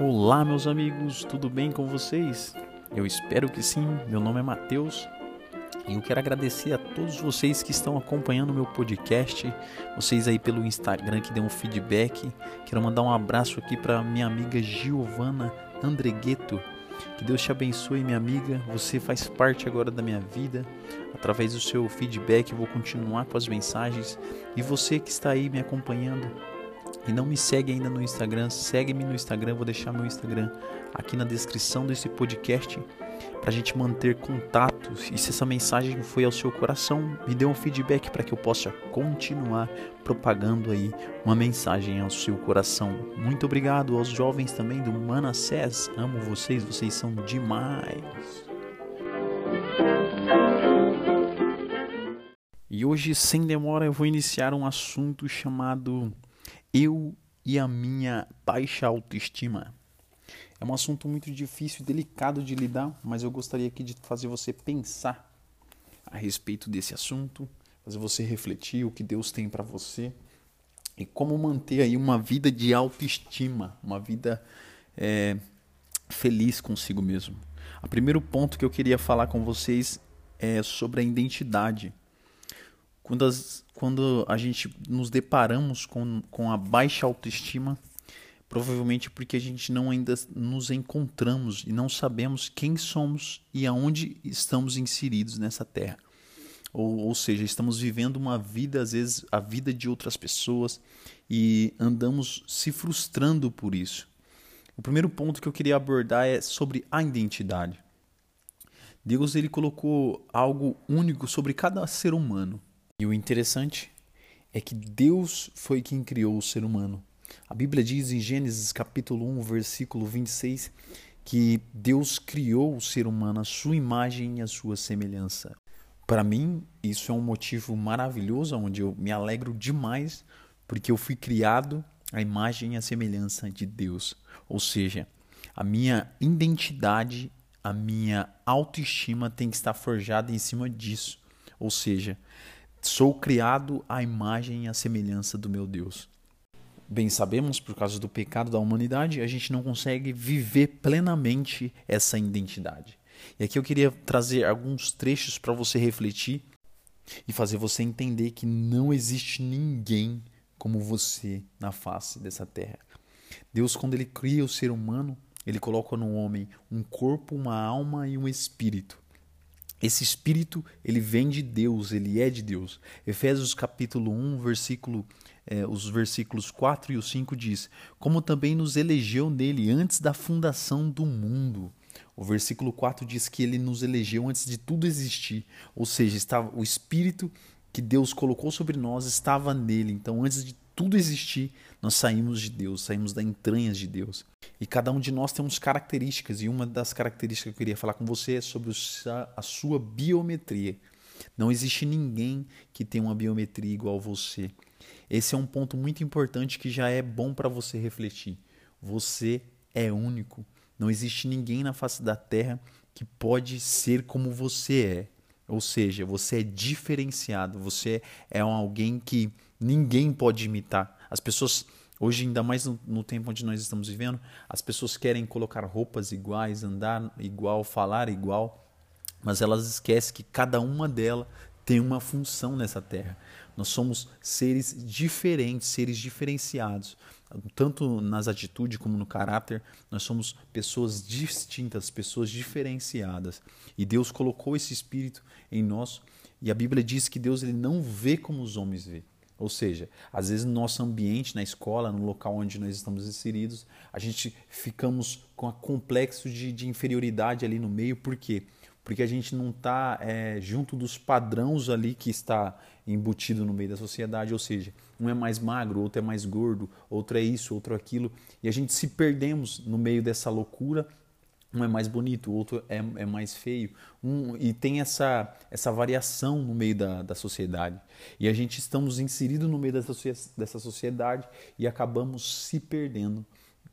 Olá, meus amigos, tudo bem com vocês? Eu espero que sim. Meu nome é Matheus e eu quero agradecer a todos vocês que estão acompanhando meu podcast, vocês aí pelo Instagram que deu um feedback. Quero mandar um abraço aqui para minha amiga Giovana Andregueto. Que Deus te abençoe, minha amiga. Você faz parte agora da minha vida. Através do seu feedback, eu vou continuar com as mensagens. E você que está aí me acompanhando, e não me segue ainda no Instagram, segue-me no Instagram, vou deixar meu Instagram aqui na descrição desse podcast para a gente manter contato. E se essa mensagem foi ao seu coração, me dê um feedback para que eu possa continuar propagando aí uma mensagem ao seu coração. Muito obrigado aos jovens também do Manassés. Amo vocês, vocês são demais. E hoje, sem demora, eu vou iniciar um assunto chamado eu e a minha baixa autoestima. É um assunto muito difícil e delicado de lidar, mas eu gostaria aqui de fazer você pensar a respeito desse assunto, fazer você refletir o que Deus tem para você e como manter aí uma vida de autoestima, uma vida é, feliz consigo mesmo. O primeiro ponto que eu queria falar com vocês é sobre a identidade. Quando, as, quando a gente nos deparamos com, com a baixa autoestima, provavelmente porque a gente não ainda nos encontramos e não sabemos quem somos e aonde estamos inseridos nessa terra. Ou, ou seja, estamos vivendo uma vida, às vezes, a vida de outras pessoas e andamos se frustrando por isso. O primeiro ponto que eu queria abordar é sobre a identidade. Deus ele colocou algo único sobre cada ser humano. E o interessante é que Deus foi quem criou o ser humano. A Bíblia diz em Gênesis capítulo 1, versículo 26, que Deus criou o ser humano à sua imagem e à sua semelhança. Para mim, isso é um motivo maravilhoso, onde eu me alegro demais, porque eu fui criado à imagem e à semelhança de Deus. Ou seja, a minha identidade, a minha autoestima tem que estar forjada em cima disso. Ou seja, Sou criado à imagem e à semelhança do meu Deus. Bem sabemos, por causa do pecado da humanidade, a gente não consegue viver plenamente essa identidade. E aqui eu queria trazer alguns trechos para você refletir e fazer você entender que não existe ninguém como você na face dessa terra. Deus, quando Ele cria o ser humano, Ele coloca no homem um corpo, uma alma e um espírito. Esse espírito, ele vem de Deus, ele é de Deus. Efésios capítulo 1, versículo, é, os versículos 4 e o 5 diz: Como também nos elegeu nele antes da fundação do mundo. O versículo 4 diz que ele nos elegeu antes de tudo existir. Ou seja, estava o espírito que Deus colocou sobre nós estava nele. Então, antes de tudo existir, nós saímos de Deus, saímos da entranhas de Deus. E cada um de nós temos características, e uma das características que eu queria falar com você é sobre a sua biometria. Não existe ninguém que tenha uma biometria igual a você. Esse é um ponto muito importante que já é bom para você refletir. Você é único. Não existe ninguém na face da terra que pode ser como você é. Ou seja, você é diferenciado, você é alguém que ninguém pode imitar. As pessoas, hoje, ainda mais no, no, tempo onde nós estamos vivendo, as pessoas querem colocar roupas iguais, andar igual, falar igual, mas elas esquecem que cada uma delas tem uma função nessa terra. Nós somos seres diferentes, seres diferenciados, tanto nas atitudes como no caráter. Nós somos pessoas distintas, pessoas diferenciadas. E Deus colocou esse espírito em nós. E a Bíblia diz que Deus ele não vê como os homens vê. Ou seja, às vezes no nosso ambiente, na escola, no local onde nós estamos inseridos, a gente ficamos com um complexo de, de, inferioridade ali no meio. Por quê? Porque a gente não está é, junto dos padrões ali que está embutido no meio da sociedade. Ou seja, um é mais magro, outro é mais gordo, outro é isso, outro é aquilo. E a gente se perdemos no meio dessa loucura um é mais bonito, o outro é, é mais feio. Um, e tem essa, essa variação no meio da, da sociedade. E a gente estamos inseridos no meio dessa, dessa sociedade e acabamos se perdendo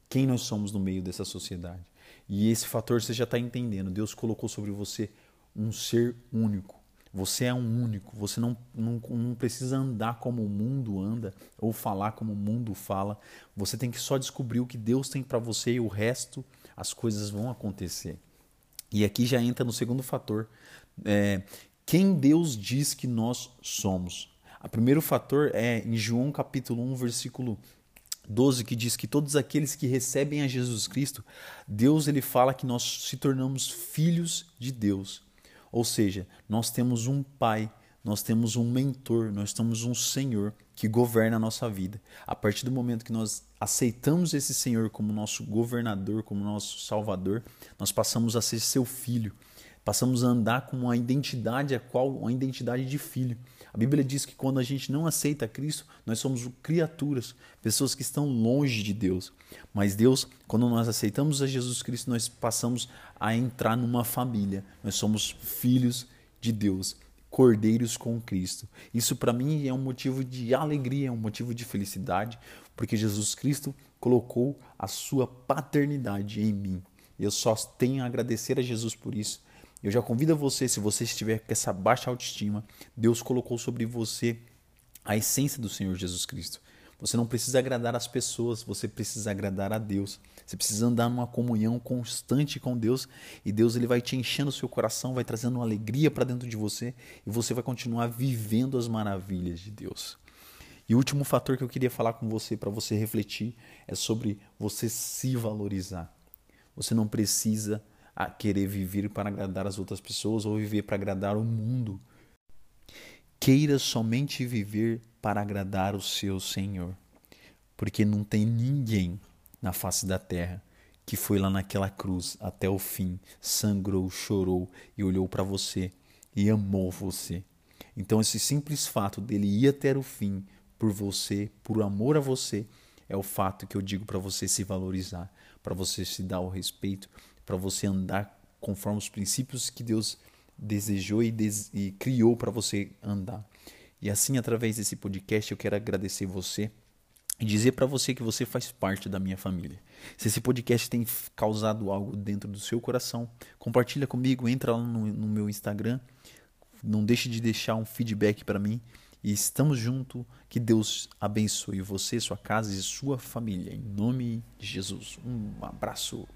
quem nós somos no meio dessa sociedade. E esse fator você já está entendendo. Deus colocou sobre você um ser único. Você é um único, você não, não, não precisa andar como o mundo anda ou falar como o mundo fala. Você tem que só descobrir o que Deus tem para você e o resto, as coisas vão acontecer. E aqui já entra no segundo fator. É, quem Deus diz que nós somos? O primeiro fator é em João capítulo 1, versículo 12, que diz que todos aqueles que recebem a Jesus Cristo, Deus ele fala que nós se tornamos filhos de Deus. Ou seja, nós temos um pai, nós temos um mentor, nós temos um Senhor que governa a nossa vida. A partir do momento que nós aceitamos esse Senhor como nosso governador, como nosso salvador, nós passamos a ser seu filho. Passamos a andar com uma identidade a qual uma identidade de filho. A Bíblia diz que quando a gente não aceita Cristo, nós somos criaturas, pessoas que estão longe de Deus. Mas Deus, quando nós aceitamos a Jesus Cristo, nós passamos a entrar numa família. Nós somos filhos de Deus, cordeiros com Cristo. Isso para mim é um motivo de alegria, é um motivo de felicidade, porque Jesus Cristo colocou a sua paternidade em mim. Eu só tenho a agradecer a Jesus por isso. Eu já convido você, se você estiver com essa baixa autoestima, Deus colocou sobre você a essência do Senhor Jesus Cristo. Você não precisa agradar as pessoas, você precisa agradar a Deus. Você precisa andar numa comunhão constante com Deus e Deus ele vai te enchendo o seu coração, vai trazendo uma alegria para dentro de você e você vai continuar vivendo as maravilhas de Deus. E o último fator que eu queria falar com você para você refletir é sobre você se valorizar. Você não precisa a querer viver para agradar as outras pessoas ou viver para agradar o mundo. Queira somente viver para agradar o seu Senhor, porque não tem ninguém na face da terra que foi lá naquela cruz até o fim, sangrou, chorou e olhou para você e amou você. Então, esse simples fato dele ir até o fim por você, por amor a você, é o fato que eu digo para você se valorizar, para você se dar o respeito, para você andar conforme os princípios que Deus desejou e, des e criou para você andar. E assim, através desse podcast, eu quero agradecer você e dizer para você que você faz parte da minha família. Se esse podcast tem causado algo dentro do seu coração, compartilha comigo, entra lá no, no meu Instagram, não deixe de deixar um feedback para mim e estamos juntos. Que Deus abençoe você, sua casa e sua família. Em nome de Jesus. Um abraço.